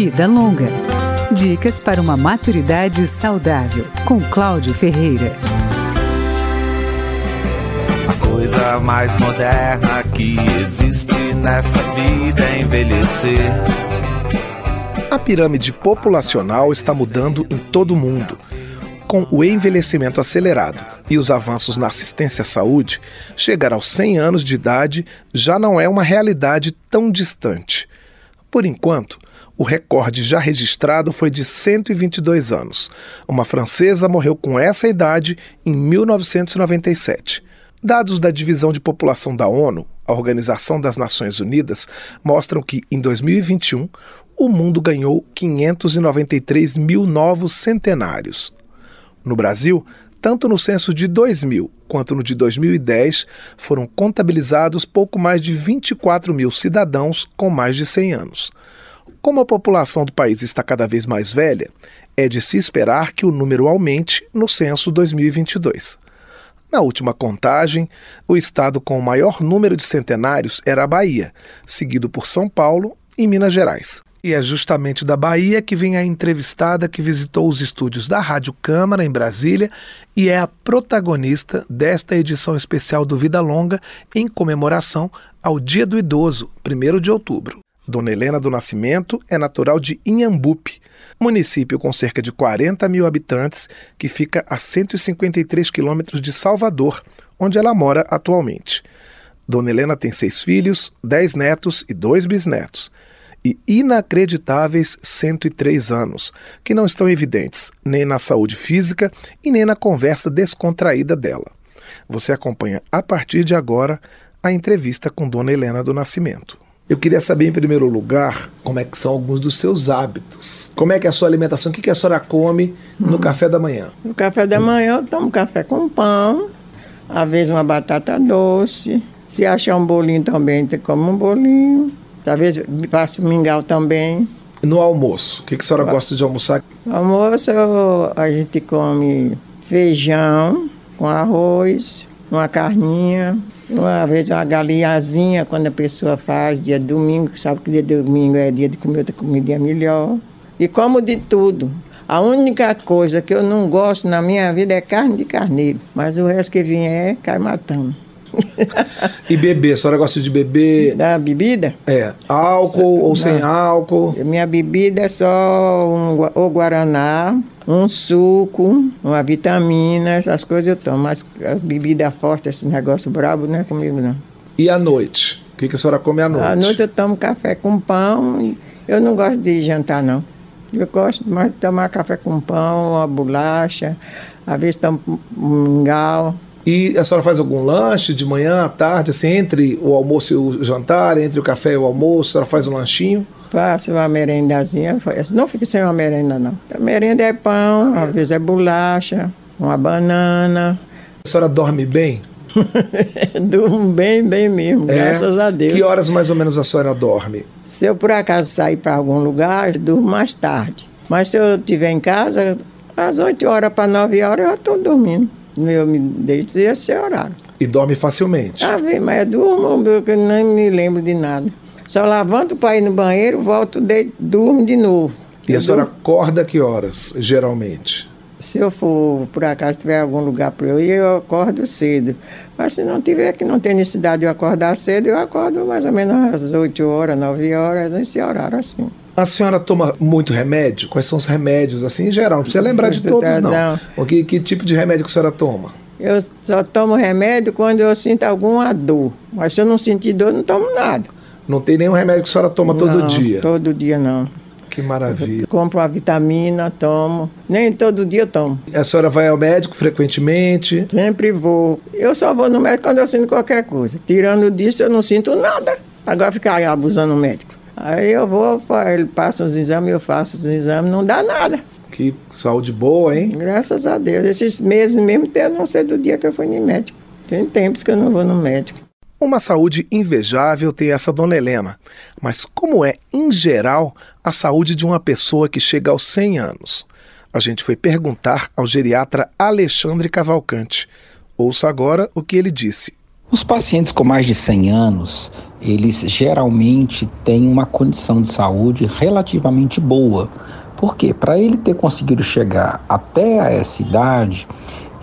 Vida Longa. Dicas para uma maturidade saudável, com Cláudio Ferreira. A coisa mais moderna que existe nessa vida é envelhecer. A pirâmide populacional está mudando em todo o mundo. Com o envelhecimento acelerado e os avanços na assistência à saúde, chegar aos 100 anos de idade já não é uma realidade tão distante. Por enquanto, o recorde já registrado foi de 122 anos. Uma francesa morreu com essa idade em 1997. Dados da Divisão de População da ONU, a Organização das Nações Unidas, mostram que, em 2021, o mundo ganhou 593 mil novos centenários. No Brasil, tanto no censo de 2000 quanto no de 2010, foram contabilizados pouco mais de 24 mil cidadãos com mais de 100 anos. Como a população do país está cada vez mais velha, é de se esperar que o número aumente no censo 2022. Na última contagem, o estado com o maior número de centenários era a Bahia, seguido por São Paulo e Minas Gerais. E é justamente da Bahia que vem a entrevistada que visitou os estúdios da Rádio Câmara, em Brasília, e é a protagonista desta edição especial do Vida Longa em comemoração ao Dia do Idoso, 1 de outubro. Dona Helena do Nascimento é natural de Inhambupe, município com cerca de 40 mil habitantes que fica a 153 quilômetros de Salvador, onde ela mora atualmente. Dona Helena tem seis filhos, dez netos e dois bisnetos e inacreditáveis 103 anos, que não estão evidentes nem na saúde física e nem na conversa descontraída dela. Você acompanha a partir de agora a entrevista com Dona Helena do Nascimento. Eu queria saber, em primeiro lugar, como é que são alguns dos seus hábitos. Como é que é a sua alimentação? O que, que a senhora come no hum. café da manhã? No café da manhã eu tomo café com pão, às vezes uma batata doce. Se achar um bolinho também, eu como um bolinho. Talvez faça mingau também. No almoço, o que, que a senhora gosta de almoçar? No almoço a gente come feijão com arroz, uma carninha, uma vez uma galinhazinha quando a pessoa faz, dia domingo, sabe que dia domingo é dia de comer outra comida melhor. E como de tudo. A única coisa que eu não gosto na minha vida é carne de carneiro, mas o resto que vier cai matando e beber, a senhora gosta de beber? Da bebida? É. Álcool ou sem álcool? Minha bebida é só um, o Guaraná, um suco, uma vitamina, essas coisas eu tomo. Mas as bebidas fortes, esse negócio brabo, não é comigo não. E à noite? O que, que a senhora come à noite? À noite eu tomo café com pão. Eu não gosto de jantar, não. Eu gosto mais de tomar café com pão, uma bolacha, às vezes tomo um mingau. E a senhora faz algum lanche de manhã, à tarde, assim, entre o almoço e o jantar, entre o café e o almoço, a senhora faz um lanchinho? Faço uma merendazinha, não fico sem uma merenda, não. A merenda é pão, às vezes é bolacha, uma banana. A senhora dorme bem? Durmo bem, bem mesmo, é? graças a Deus. Que horas mais ou menos a senhora dorme? Se eu por acaso sair para algum lugar, eu durmo mais tarde. Mas se eu estiver em casa, às 8 horas para 9 horas eu estou dormindo. Eu me deito esse horário. E dorme facilmente? Ah, vem, mas eu durmo, eu nem me lembro de nada. Só levanto para ir no banheiro, volto, deito, durmo de novo. E eu a senhora durmo. acorda que horas, geralmente? Se eu for, por acaso, tiver algum lugar para eu ir, eu acordo cedo. Mas se não tiver, que não tem necessidade de eu acordar cedo, eu acordo mais ou menos às 8 horas, 9 horas, nesse horário assim. A senhora toma muito remédio? Quais são os remédios, assim, em geral? Não precisa lembrar de todos, não. não. O que, que tipo de remédio que a senhora toma? Eu só tomo remédio quando eu sinto alguma dor. Mas se eu não sentir dor, não tomo nada. Não tem nenhum remédio que a senhora toma todo não, dia? todo dia não. Que maravilha. Eu compro uma vitamina, tomo. Nem todo dia eu tomo. A senhora vai ao médico frequentemente? Sempre vou. Eu só vou no médico quando eu sinto qualquer coisa. Tirando disso, eu não sinto nada. Agora ficar abusando do médico. Aí eu vou, ele passa os exames, eu faço os exames, não dá nada. Que saúde boa, hein? Graças a Deus. Esses meses mesmo, eu não sei do dia que eu fui no médico. Tem tempos que eu não vou no médico. Uma saúde invejável tem essa dona Helena. Mas como é, em geral, a saúde de uma pessoa que chega aos 100 anos? A gente foi perguntar ao geriatra Alexandre Cavalcante. Ouça agora o que ele disse. Os pacientes com mais de 100 anos, eles geralmente têm uma condição de saúde relativamente boa. Por quê? Para ele ter conseguido chegar até essa idade,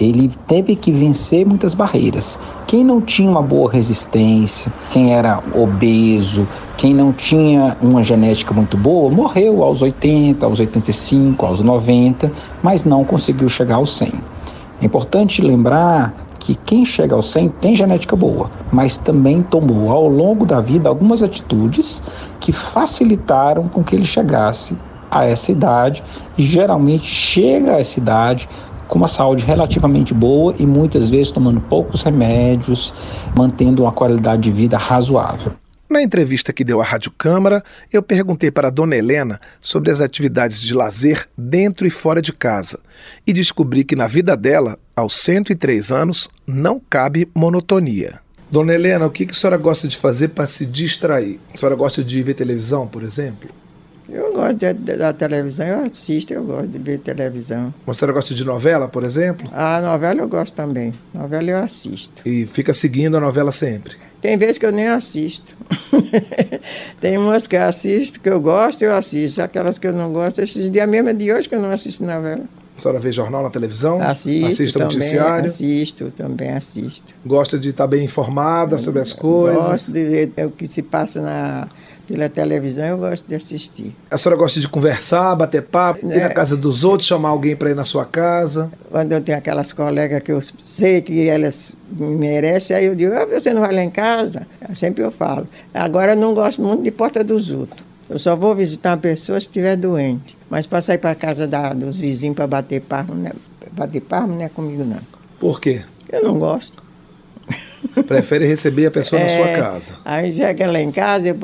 ele teve que vencer muitas barreiras. Quem não tinha uma boa resistência, quem era obeso, quem não tinha uma genética muito boa, morreu aos 80, aos 85, aos 90, mas não conseguiu chegar aos 100. É importante lembrar que quem chega ao 100 tem genética boa, mas também tomou ao longo da vida algumas atitudes que facilitaram com que ele chegasse a essa idade e geralmente chega a essa idade com uma saúde relativamente boa e muitas vezes tomando poucos remédios, mantendo uma qualidade de vida razoável. Na entrevista que deu à Rádio Câmara, eu perguntei para a dona Helena sobre as atividades de lazer dentro e fora de casa e descobri que na vida dela, aos 103 anos, não cabe monotonia. Dona Helena, o que a senhora gosta de fazer para se distrair? A senhora gosta de ver televisão, por exemplo? Eu gosto de, de, da televisão, eu assisto, eu gosto de ver televisão. Mas a senhora gosta de novela, por exemplo? A novela eu gosto também. Novela eu assisto. E fica seguindo a novela sempre? Tem vezes que eu nem assisto. Tem umas que eu assisto, que eu gosto, eu assisto. Aquelas que eu não gosto, esses dias mesmo é de hoje que eu não assisto novela. A senhora vê jornal na televisão? Assisto. Assiste também, noticiário? Assisto, também assisto. Gosta de estar bem informada sobre as coisas? Gosto de ver o que se passa na, pela televisão, eu gosto de assistir. A senhora gosta de conversar, bater papo, ir na casa dos outros, chamar alguém para ir na sua casa? Quando eu tenho aquelas colegas que eu sei que elas merecem, aí eu digo, ah, você não vai lá em casa? Sempre eu falo. Agora eu não gosto muito de porta dos outros. Eu só vou visitar uma pessoa se estiver doente. Mas para sair para casa da, dos vizinhos para bater palmo, né? bater palmo não é comigo não. Por quê? Eu não gosto. Prefere receber a pessoa é, na sua casa. Aí chega lá em casa, eu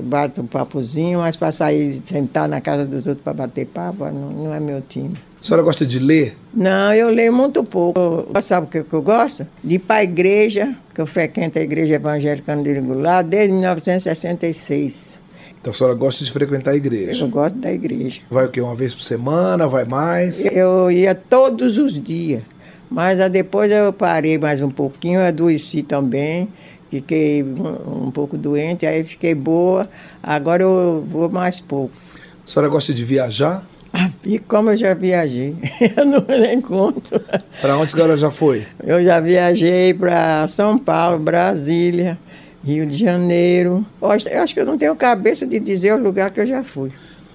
bato um papozinho, mas para sair, sentar na casa dos outros para bater papo, não, não, é meu time. A senhora gosta de ler? Não, eu leio muito pouco. Eu, sabe o que, que eu gosto? De ir para a igreja, que eu frequento a igreja evangélica no Irigular desde 1966. Então a senhora gosta de frequentar a igreja? Eu gosto da igreja. Vai o quê? Uma vez por semana? Vai mais? Eu ia todos os dias. Mas depois eu parei mais um pouquinho, adoeci também, fiquei um, pouco doente, aí fiquei boa. Agora eu vou mais pouco. A senhora gosta de viajar? Ah, como eu já viajei, eu não nem conto. Para onde a senhora já foi? Eu já viajei para São Paulo, Brasília, Rio de Janeiro. Eu acho que eu não tenho cabeça de dizer o lugar que eu já fui.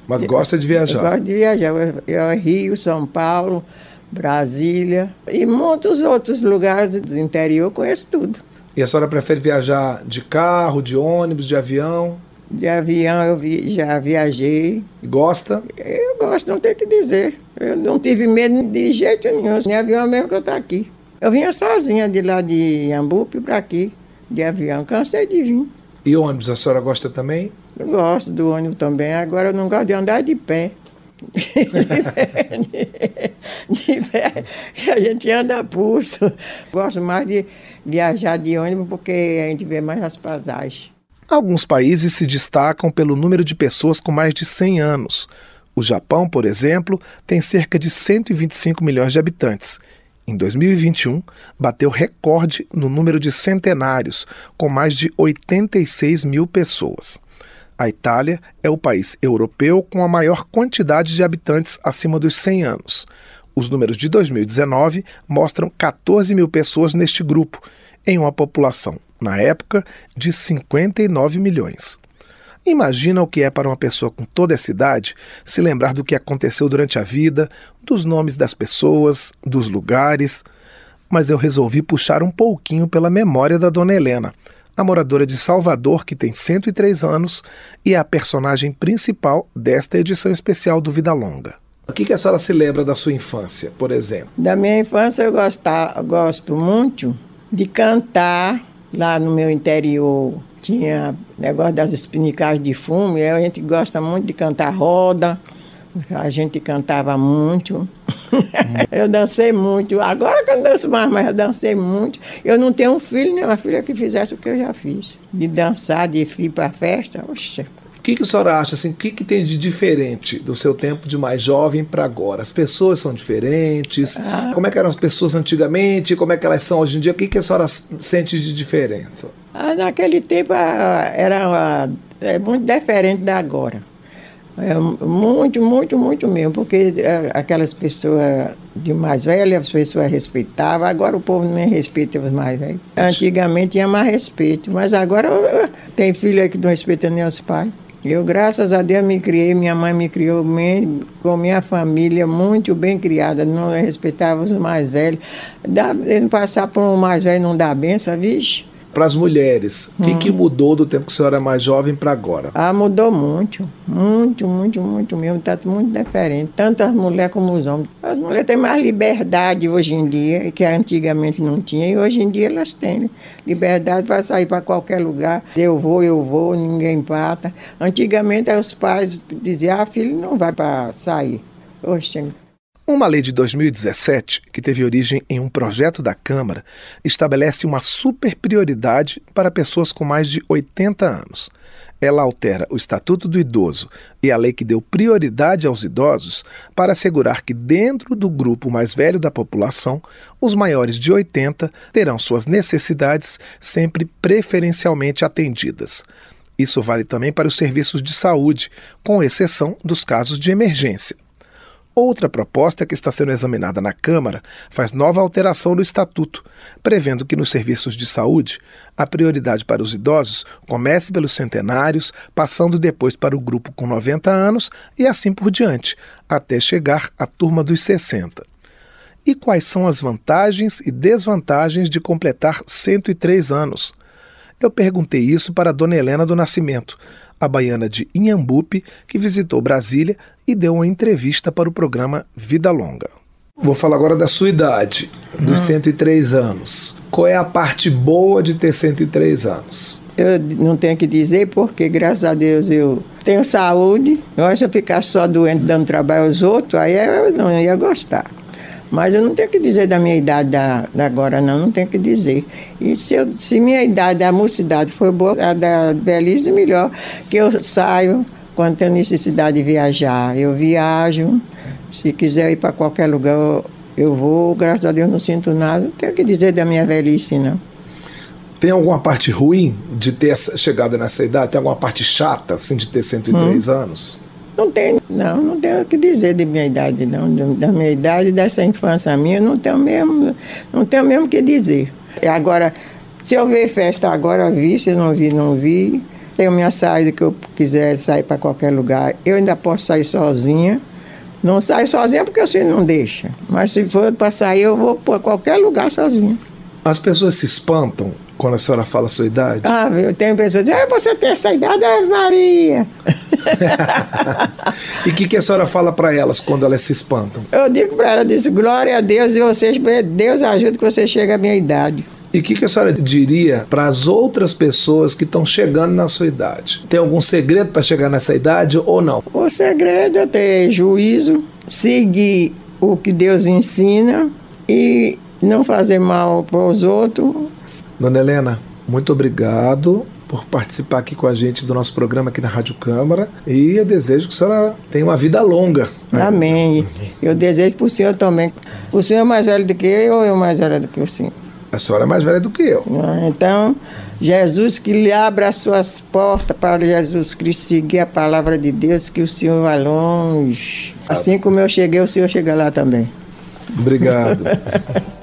Mas gosta de viajar? Eu gosto de viajar. Eu, eu Rio, São Paulo, Brasília e muitos outros lugares do interior, conheço tudo. E a senhora prefere viajar de carro, de ônibus, de avião? De avião eu vi, já viajei. Gosta? Eu gosto, não tem que dizer. Eu não tive medo de jeito nenhum. Nem avião mesmo que eu estou aqui. Eu vinha sozinha de lá de Ambupe para aqui, de avião. Cansei de vir. E ônibus, a senhora gosta também? Eu gosto do ônibus também. Agora eu não gosto de andar de pé. de pé, a gente anda a pulso. Gosto mais de viajar de ônibus porque a gente vê mais as paisagens. Alguns países se destacam pelo número de pessoas com mais de 100 anos. O Japão, por exemplo, tem cerca de 125 milhões de habitantes. Em 2021, bateu recorde no número de centenários, com mais de 86 mil pessoas. A Itália é o país europeu com a maior quantidade de habitantes acima dos 100 anos. Os números de 2019 mostram 14 mil pessoas neste grupo, em uma população, na época, de 59 milhões. Imagina o que é para uma pessoa com toda essa idade se lembrar do que aconteceu durante a vida, dos nomes das pessoas, dos lugares. Mas eu resolvi puxar um pouquinho pela memória da dona Helena, a moradora de Salvador, que tem 103 anos e é a personagem principal desta edição especial do Vida Longa. O que, que a senhora se lembra da sua infância, por exemplo? Da minha infância eu gostar, gosto muito de cantar lá no meu interior. Tinha negócio das espinicagens de fumo, e a gente gosta muito de cantar roda, a gente cantava muito. eu dancei muito. Agora que eu não danço mais, mas eu dancei muito. Eu não tenho um filho nem uma filha que fizesse o que eu já fiz. De dançar, de ir para festa. Oxe, O que, que a senhora acha, assim, o que, que tem de diferente do seu tempo de mais jovem para agora? As pessoas são diferentes? Ah. Como é que eram as pessoas antigamente? Como é que elas são hoje em dia? O que, que a senhora sente de diferença? Ah, naquele tempo ah, era é muito diferente da agora. É muito, muito, muito mesmo, porque é, aquelas pessoas de mais velhas, as pessoas respeitavam, agora o povo nem respeita os mais velhos. Antigamente tinha mais respeito, mas agora tem filho que não respeita nem os pais. Eu, graças a Deus, me criei, minha mãe me criou bem, com minha família muito bem criada, não respeitava os mais velhos. Dá, passar por um mais velho não dá benção, vixe para as mulheres, o hum. que, que, mudou do tempo que a senhora é mais jovem para agora? Ah, mudou muito. Muito, muito, muito mesmo. Está muito diferente. Tanto as mulheres como os homens. As mulheres têm mais liberdade hoje em dia, que antigamente não tinha. E hoje em dia elas têm liberdade para sair para qualquer lugar. Eu vou, eu vou, ninguém pata. Antigamente os pais diziam, ah, filho não vai para sair. Hoje uma lei de 2017, que teve origem em um projeto da Câmara, estabelece uma super prioridade para pessoas com mais de 80 anos. Ela altera o Estatuto do Idoso e a lei que deu prioridade aos idosos para assegurar que, dentro do grupo mais velho da população, os maiores de 80 terão suas necessidades sempre preferencialmente atendidas. Isso vale também para os serviços de saúde, com exceção dos casos de emergência. Outra proposta que está sendo examinada na Câmara faz nova alteração no Estatuto, prevendo que nos serviços de saúde a prioridade para os idosos comece pelos centenários, passando depois para o grupo com 90 anos e assim por diante, até chegar à turma dos 60. E quais são as vantagens e desvantagens de completar 103 anos? Eu perguntei isso para a Dona Helena do Nascimento, a baiana de Inhambupe, que visitou Brasília e deu uma entrevista para o programa Vida Longa. Vou falar agora da sua idade, dos hum. 103 anos. Qual é a parte boa de ter 103 anos? Eu não tenho que dizer porque, graças a Deus, eu tenho saúde. Eu se eu ficar só doente dando trabalho aos outros, aí eu não ia gostar. Mas eu não tenho que dizer da minha idade da, da agora, não, não tenho que dizer. E se, eu, se minha idade, da mocidade, foi boa, a da velhice, melhor, que eu saio quando tenho necessidade de viajar. Eu viajo, se quiser ir para qualquer lugar, eu, eu vou, graças a Deus não sinto nada, não tenho que dizer da minha velhice, não. Tem alguma parte ruim de ter chegado nessa idade? Tem alguma parte chata, assim, de ter 103 hum. anos? Não tenho, não, não tenho o que dizer de minha idade, não. Da minha idade, dessa infância minha, não tenho mesmo, não tenho mesmo o que dizer. Agora, se eu ver festa agora, vi, se eu não vi, não vi. Tenho minha saída que eu quiser sair para qualquer lugar. Eu ainda posso sair sozinha. Não saio sozinha porque você não deixa. Mas se for para sair, eu vou para qualquer lugar sozinha. As pessoas se espantam quando a senhora fala a sua idade? Ah, eu tenho pessoas que dizem, ah, você tem essa idade, Ave Maria. e o que, que a senhora fala para elas quando elas se espantam? Eu digo para elas, disse, glória a Deus, e vocês, Deus ajuda que você chegue à minha idade. E o que, que a senhora diria para as outras pessoas que estão chegando na sua idade? Tem algum segredo para chegar nessa idade ou não? O segredo é ter juízo, seguir o que Deus ensina e não fazer mal para os outros Dona Helena, muito obrigado por participar aqui com a gente do nosso programa aqui na Rádio Câmara e eu desejo que a senhora tenha uma vida longa. Amém. Eu desejo para o senhor também. O senhor é mais velho do que eu ou eu mais velho do que o senhor? A senhora é mais velha do que eu. Ah, então, Jesus que lhe abra as suas portas para Jesus Cristo seguir a palavra de Deus, que o senhor vá longe. Assim como eu cheguei, o senhor chega lá também. Obrigado.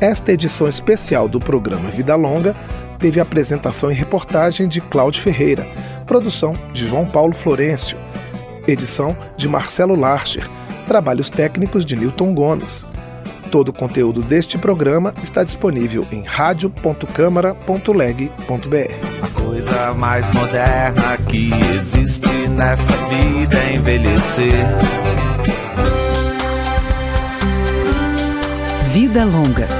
Esta edição especial do programa Vida Longa teve apresentação e reportagem de Cláudio Ferreira, produção de João Paulo Florencio, edição de Marcelo Larcher, trabalhos técnicos de Newton Gomes. Todo o conteúdo deste programa está disponível em radio.câmara.leg.br. A coisa mais moderna que existe nessa vida é envelhecer. Vida Longa